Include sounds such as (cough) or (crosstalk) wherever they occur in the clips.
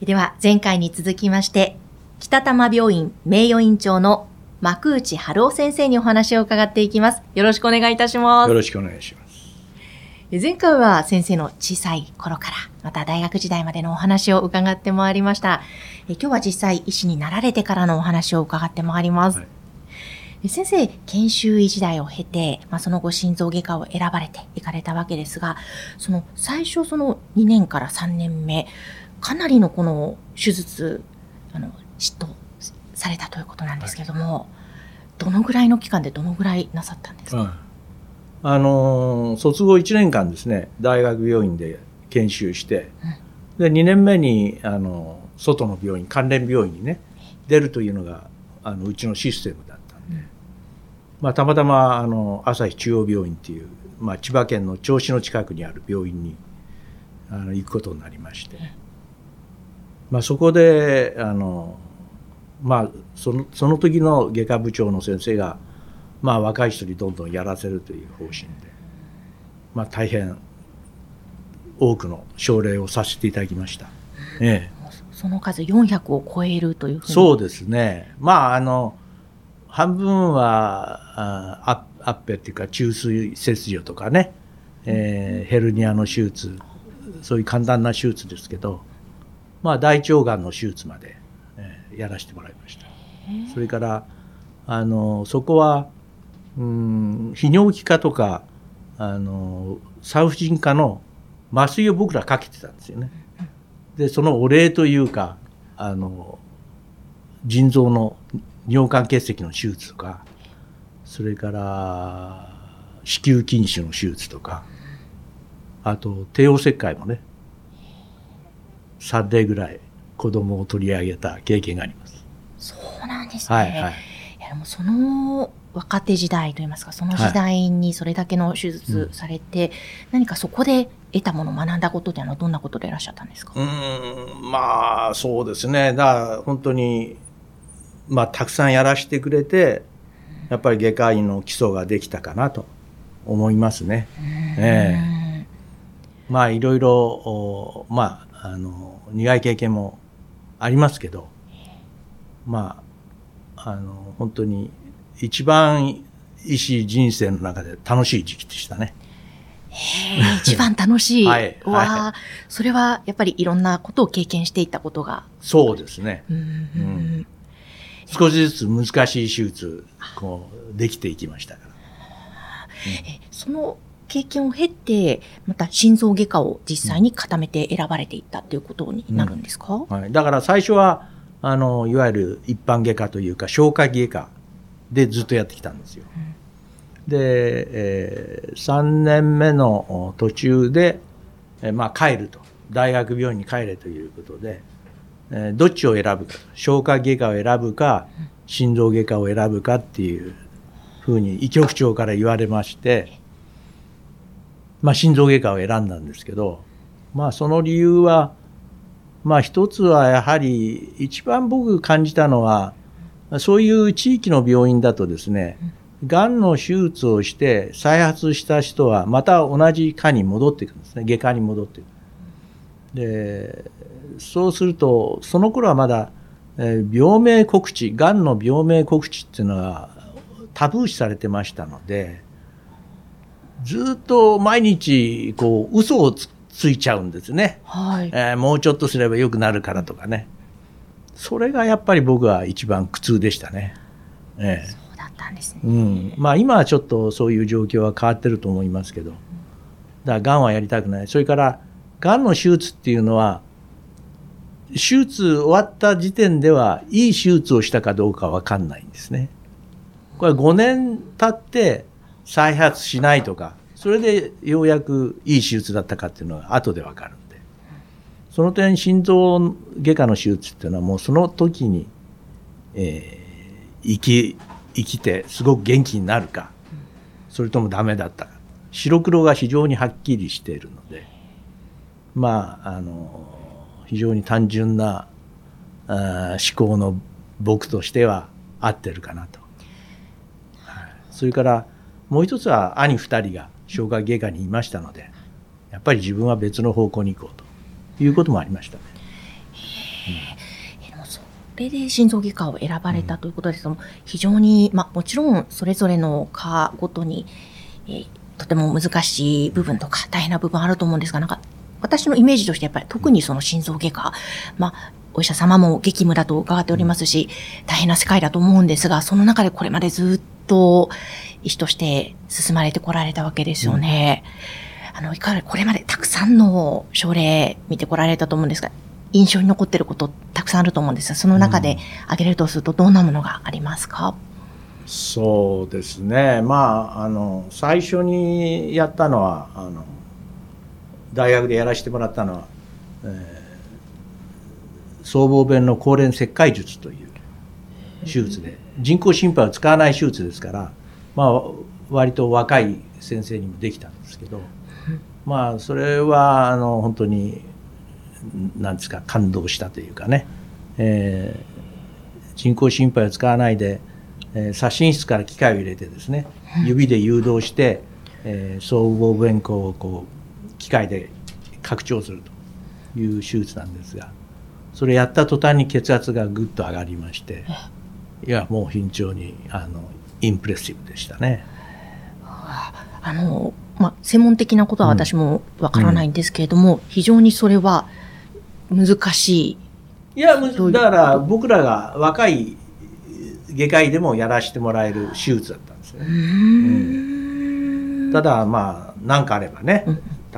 では前回に続きまして北玉病院名誉院長の幕内春夫先生にお話を伺っていきます。よろしくお願いいたします。よろしくお願いします。前回は先生の小さい頃からまた大学時代までのお話を伺ってまいりました。え今日は実際医師になられてからのお話を伺ってまいります、はい先生、研修医時代を経て、まあ、その後心臓外科を選ばれていかれたわけですが、その最初その2年から3年目、かなりのこの手術、あの、嫉妬されたということなんですけれども、はい、どのぐらいの期間でどのぐらいなさったんですか、うん、あの卒業1年間ですね、大学病院で研修して、うん、で、2年目に、あの、外の病院、関連病院にね、出るというのが、あのうちのシステムまあ、たまたまあの朝日中央病院っていう、まあ、千葉県の銚子の近くにある病院にあの行くことになりまして、まあ、そこであの、まあ、そのその時の外科部長の先生が、まあ、若い人にどんどんやらせるという方針で、まあ、大変多くの症例をさせていただきました。ええ、その数400を超えるというそうですね。まあ、あの、半分はあアッペっていうか中水切除とかね、えー、ヘルニアの手術、そういう簡単な手術ですけど、まあ、大腸がんの手術まで、えー、やらせてもらいました。それからあのそこは、うん、泌尿器科とかあの産婦人科の麻酔を僕らかけてたんですよね。でそのお礼というかあの腎臓の尿管結石の手術とかそれから子宮筋腫の手術とかあと帝王切開もね3例ぐらい子供を取り上げた経験があります。そうなんですね。はいはい、いやでもその若手時代といいますかその時代にそれだけの手術されて、はいうん、何かそこで得たもの学んだことというのはどんなことでいらっしゃったんですか？うんまあそうですねだから本当にまあたくさんやらせてくれてやっぱり外科医の基礎ができたかなと思いますね。ええまあいろいろまああの苦い経験もありますけどまああの本当に一番医師人生の中で楽しい時期でしたね。一番楽しい。(laughs) はい。はい、それはやっぱりいろんなことを経験していったことが。そうですね。うん、少しずつ難しい手術、こう、できていきましたから。えその経験を経て、また心臓外科を実際に固めて選ばれていったということになるんですか、うん、はい、だから最初は、あの、いわゆる一般外科というか、消化器外科でずっとやってきたんですよ。で、えー、3年目の途中で、えー、まあ帰ると。大学病院に帰れということで、え、どっちを選ぶか。消化外科を選ぶか、心臓外科を選ぶかっていうふうに医局長から言われまして、まあ心臓外科を選んだんですけど、まあその理由は、まあ一つはやはり一番僕感じたのは、そういう地域の病院だとですね、がんの手術をして再発した人はまた同じ科に戻っていくんですね外科に戻っていくでそうするとその頃はまだ、えー、病名告知がんの病名告知っていうのはタブー視されてましたのでずっと毎日こう嘘をつついちゃうんですね、はいえー、もうちょっとすればよくなるからとかねそれがやっぱり僕は一番苦痛でしたね。ええったんですね。うん、まあ今はちょっとそういう状況は変わってると思いますけど、だからがんはやりたくない。それからがんの手術っていうのは手術終わった時点ではいい手術をしたかどうかわかんないんですね。これ5年経って再発しないとか、それでようやくいい手術だったかっていうのは後でわかるんで。その点心臓外科の手術っていうのはもうその時に、えー、生き生きてすごく元気になるかそれともダメだったか白黒が非常にはっきりしているのでまああの非常に単純なあ思考の僕としては合ってるかなと、はい、それからもう一つは兄2人が消化外科にいましたのでやっぱり自分は別の方向に行こうということもありましたね。それで心臓外科を選ばれたということですけども、非常に、まあ、もちろんそれぞれの科ごとに、えー、とても難しい部分とか大変な部分あると思うんですが、なんか私のイメージとしてやっぱり特にその心臓外科、まあ、お医者様も激務だと伺っておりますし、大変な世界だと思うんですが、その中でこれまでずっと医師として進まれてこられたわけですよね。うん、あの、いかがこれまでたくさんの症例見てこられたと思うんですが、印象に残っていることたくさんあると思うんですが、その中で挙げるとするとどんなものがありますか、うん、そうですね。まあ、あの、最初にやったのは、あの、大学でやらせてもらったのは、えー僧帽弁の高連切開術という手術で人工心肺を使わない手術ですから、まあ、割と若い先生にもできたんですけど、まあそれはあの本当に何ですか感動したというかね、えー、人工心肺を使わないで、えー、左心室から機械を入れてですね指で誘導して、えー、僧帽弁孔をこう機械で拡張するという手術なんですがそれやった途端に血圧がぐっと上がりましていやもう非常にあのインプレッシブでしたね。あのまあ、専門的なことは私もわからないんですけれども、うんうん、非常にそれは難しい。いや、だから僕らが若い外科医でもやらせてもらえる手術だったんですよね。うん、ただまあ何かあればね、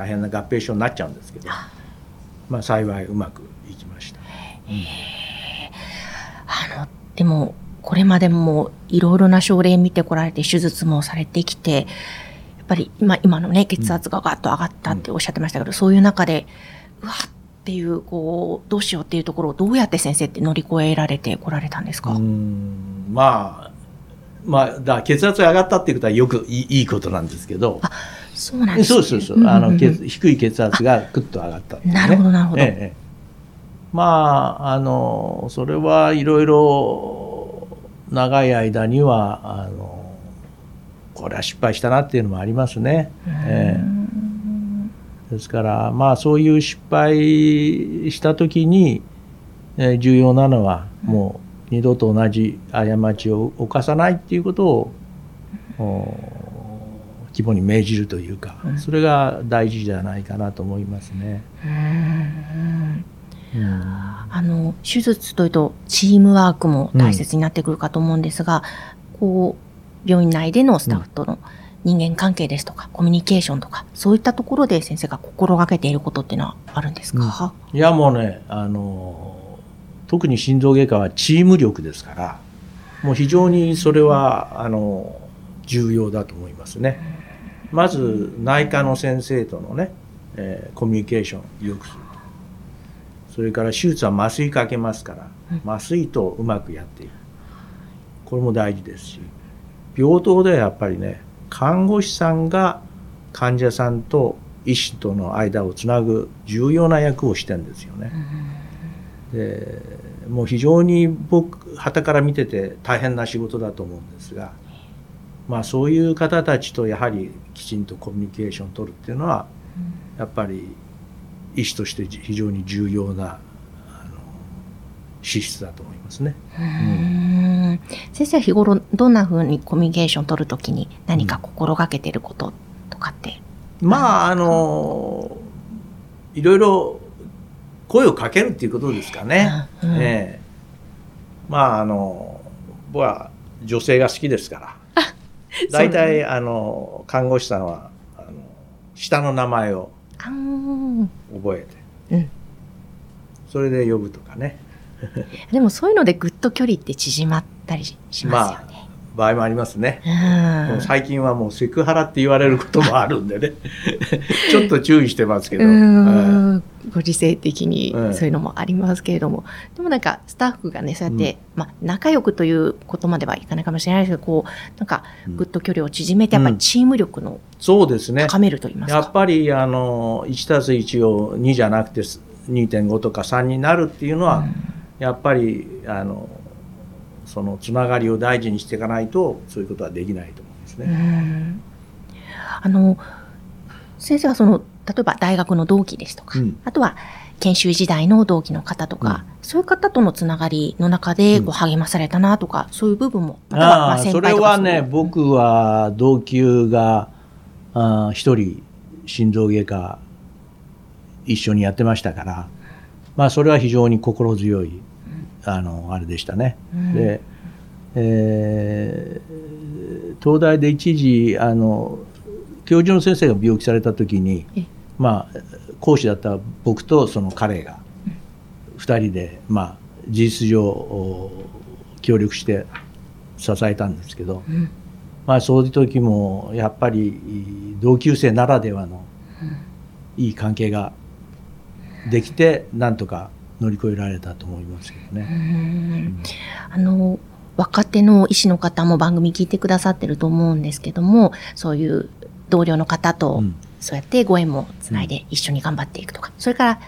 大変な合併症になっちゃうんですけど、まあ幸いうまくいきました。あの、でも、これまでもいろいろな症例見てこられて手術もされてきて、やっぱり今今のね、血圧がガッと上がったっておっしゃってましたけど、うん、そういう中で、うわっていう、こう、どうしようっていうところをどうやって先生って乗り越えられてこられたんですか？まあ、まあ、だ血圧が上がったっていうことはよくいいことなんですけど、あそうなんです、ね、そうそうそう、あの、低い血圧がぐっと上がった、ね、なるほど、なるほど。ええまあ、あの、それはいろいろ長い間には、あの、これは失敗したなっていうのもありますね。えー、ですから、まあそういう失敗した時に、えー、重要なのはもう二度と同じ過ちを犯さないっていうことを、肝に銘じるというか、それが大事じゃないかなと思いますね。あの手術というとチームワークも大切になってくるかと思うんですが、うん、こう病院内でのスタッフとの人間関係ですとか、コミュニケーションとかそういったところで先生が心がけていることっていうのはあるんですか、うん、いやもうねあの特に心臓外科はチーム力ですからもう非常にそれはあの重要だと思いますね。まず内科の先生とのね、えー、コミュニケーションよくするそれから手術は麻酔かけますから、麻酔とうまくやっていく。これも大事ですし病棟ではやっぱりね看護師さんが患者さんと医師との間をつなぐ重要な役をしてんですよね。でもう非常に僕旗から見てて大変な仕事だと思うんですが、まあ、そういう方たちとやはりきちんとコミュニケーションを取るっていうのはやっぱり医師として非常に重要な資質だと思いますね。うん先生は日頃どんなふうにコミュニケーションを取るときに何か心がけてることとかって、うん、まああのいろいろ声をかけるっていうことですかね。うん、ええ。まああの僕は女性が好きですから (laughs) 大体あの看護師さんはあの下の名前を覚えて、うん、それで呼ぶとかね。(laughs) でもそういうのでぐっと距離って縮まったりしますよね、まあ、場合もありますね、うん、最近はもうセクハラって言われることもあるんでね。(laughs) ちょっと注意してますけど、ご時世的にええ。そういうのもありますけれども、でもなんかスタッフがね、そうやって、まあ仲良くということまではいかないかもしれないですけど、こう、なんかうん。ぐっと距離を縮めて、やっぱりチーム力のそうですね。高めると言いますか。やっぱりあの1たす1を2じゃなくて2.5とか3になるっていうのは、やっぱりあのそのつながりを大事にしていかないとそういうことはできないと思うんですうね。ん。あの先生はその例えば大学の同期ですとか、うん。あとは研修時代の同期の方とか、そういう方とのつながりの中でうん。こう励まされたなとか、そういう部分もまたはまああそあ先輩とかれはね僕は同級が一人心臓外科一緒にやってましたから、まあ、それは非常に心強いあのあれでしたね。うん。で、えー東大で一時あの教授の先生が病気された時にえ、まあ、講師だった僕とその彼が2人で、まあ、事実上お協力して支えたんですけど、うん。まあ、そういう時もやっぱり同級生ならではのいい関係ができてなんとか乗り越えられたと思いますけどうね。ん。あの若手の医師の方も番組聞いてくださってると思うんですけどもそういう同僚の方とうん。そうやってご縁もつないで一緒に頑張っていくとか、それから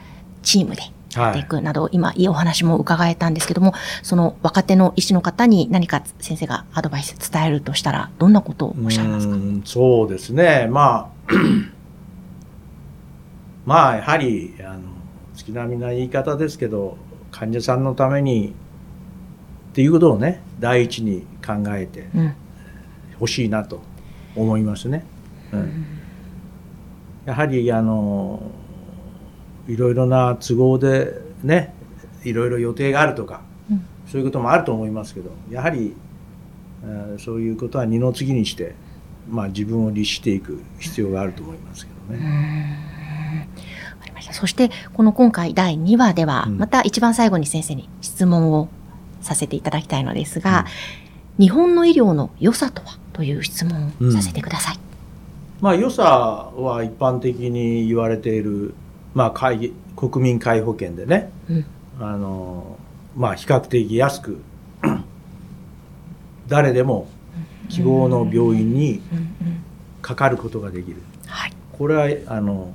チームでやっていくなど、今いいお話も伺えたんですけどもその若手の医師の方に何か先生がアドバイス伝えるとしたらどんなことをおっしゃいますか？うんそうですね。まあ (clears throat) まあやはりあの月並みな言い方ですけど患者さんのためにっていうことをね第一に考えてうん。ほしいなと思いますね。うんやはりあのいろいろな都合でねいろいろ予定があるとか、うん。そういうこともあると思いますけどやはり、えーそういうことは二の次にして、まあ、自分を律していく必要があると思いますけどね。わかりました。そしてこの今回第2話では、うん。また一番最後に先生に質問をさせていただきたいのですが、日本の医療の良さとは？という質問をさせてください。まあ良さは一般的に言われている、まあ、会国民皆保険でねうん。あの、まあ、比較的安く (clears throat) 誰でも希望の病院にかかることができる。はい。これはあの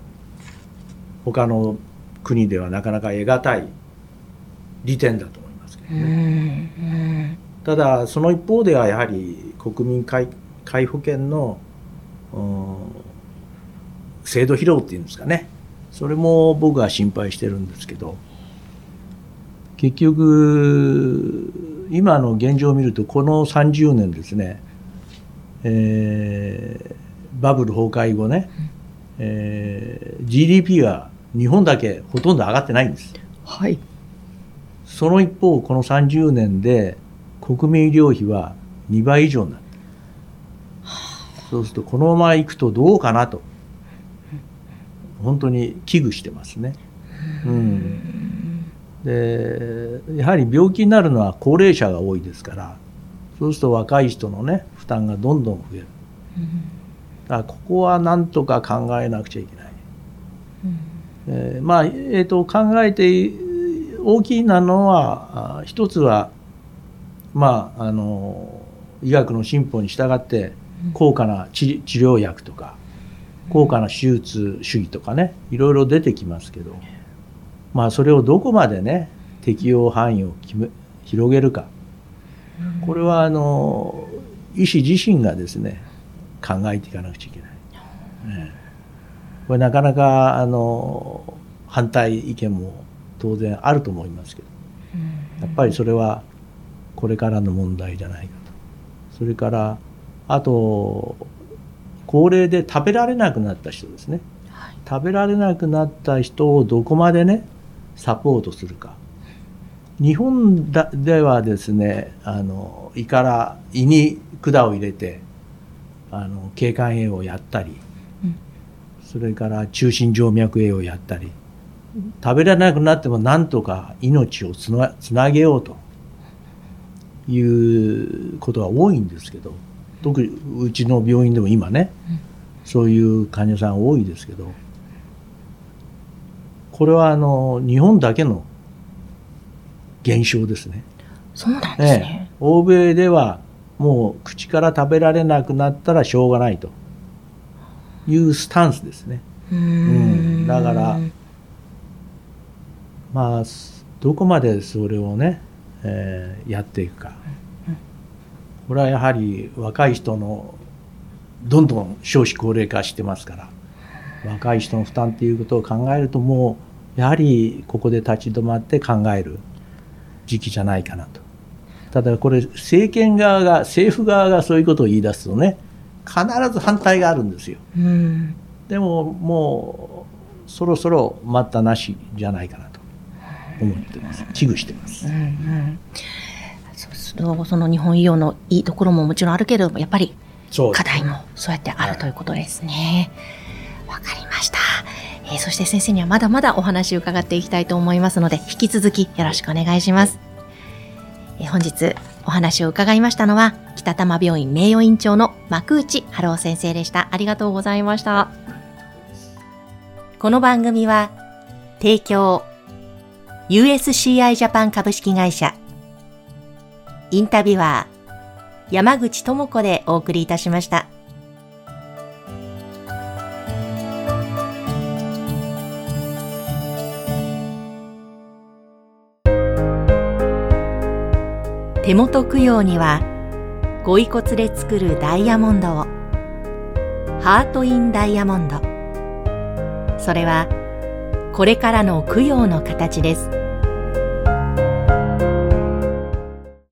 他の国ではなかなか得難い利点だと思いますけどね。んただその一方ではやはり国民皆皆保険のうん制度疲労っていうんですかね。それも僕は心配してるんですけど。結局今の現状を見るとこの30年ですね、えーバブル崩壊後ね、えー GDP が日本だけほとんど上がってないんです。はい。その一方、この30年で国民医療費は2倍以上になった。そうすると、このまま行くとどうかなと、本当に危惧してますね。うん、で、やはり病気になるのは高齢者が多いですから、そうすると若い人のね、負担がどんどん増える。だからここはなんとか考えなくちゃいけない。えーまあ、えー、と考えて大きなのはあ一つは、まあ、あの医学の進歩に従って高価な治治療薬とか高価な手術主義とかねいろいろ出てきますけど、まあ、それをどこまでね適用範囲を決め広げるか。これはあの医師自身がですね考えていかなくちゃいけない。ええ。これなかなかあの反対意見も当然あると思いますけどやっぱりそれはこれからの問題じゃないかと。それからあと高齢で食べられなくなった人ですね。食べられなくなった人をどこまでねサポートするか。日本だではですねあの胃から胃に管を入れてあの経管栄をやったりそれから中心静脈栄をやったり食べられなくなってもなんとか命をつなげようということが多いんですけど特にうちの病院でも今ねそういう患者さん多いですけどこれはあの日本だけの現象ですね。そうなんですね。ええ、欧米ではもう口から食べられなくなったらしょうがないというスタンスですね。うんだからまあどこまでそれをね、えー、やっていくか。これはやはり若い人のどんどん少子高齢化してますから若い人の負担っていうことを考えるともうやはりここで立ち止まって考える時期じゃないかなと。ただこれ政権側が政府側がそういうことを言い出すとね必ず反対があるんですよ。うんでももうそろそろ待ったなしじゃないかなと思ってます危惧してます。うんうんとその日本医療のいいところももちろんあるけれどもやっぱり課題もそうやってあるということですね。わ、かりました、えーそして先生にはまだまだお話を伺っていきたいと思いますので引き続きよろしくお願いします。えー本日お話を伺いましたのは北多摩病院名誉院長の幕内春夫先生でした。ありがとうございました。この番組は提供 USCI ジャパン株式会社インタビュアー山口智子でお送りいたしました。手元供養にはご遺骨で作るダイヤモンドを。ハート・イン・ダイヤモンド。それはこれからの供養の形です。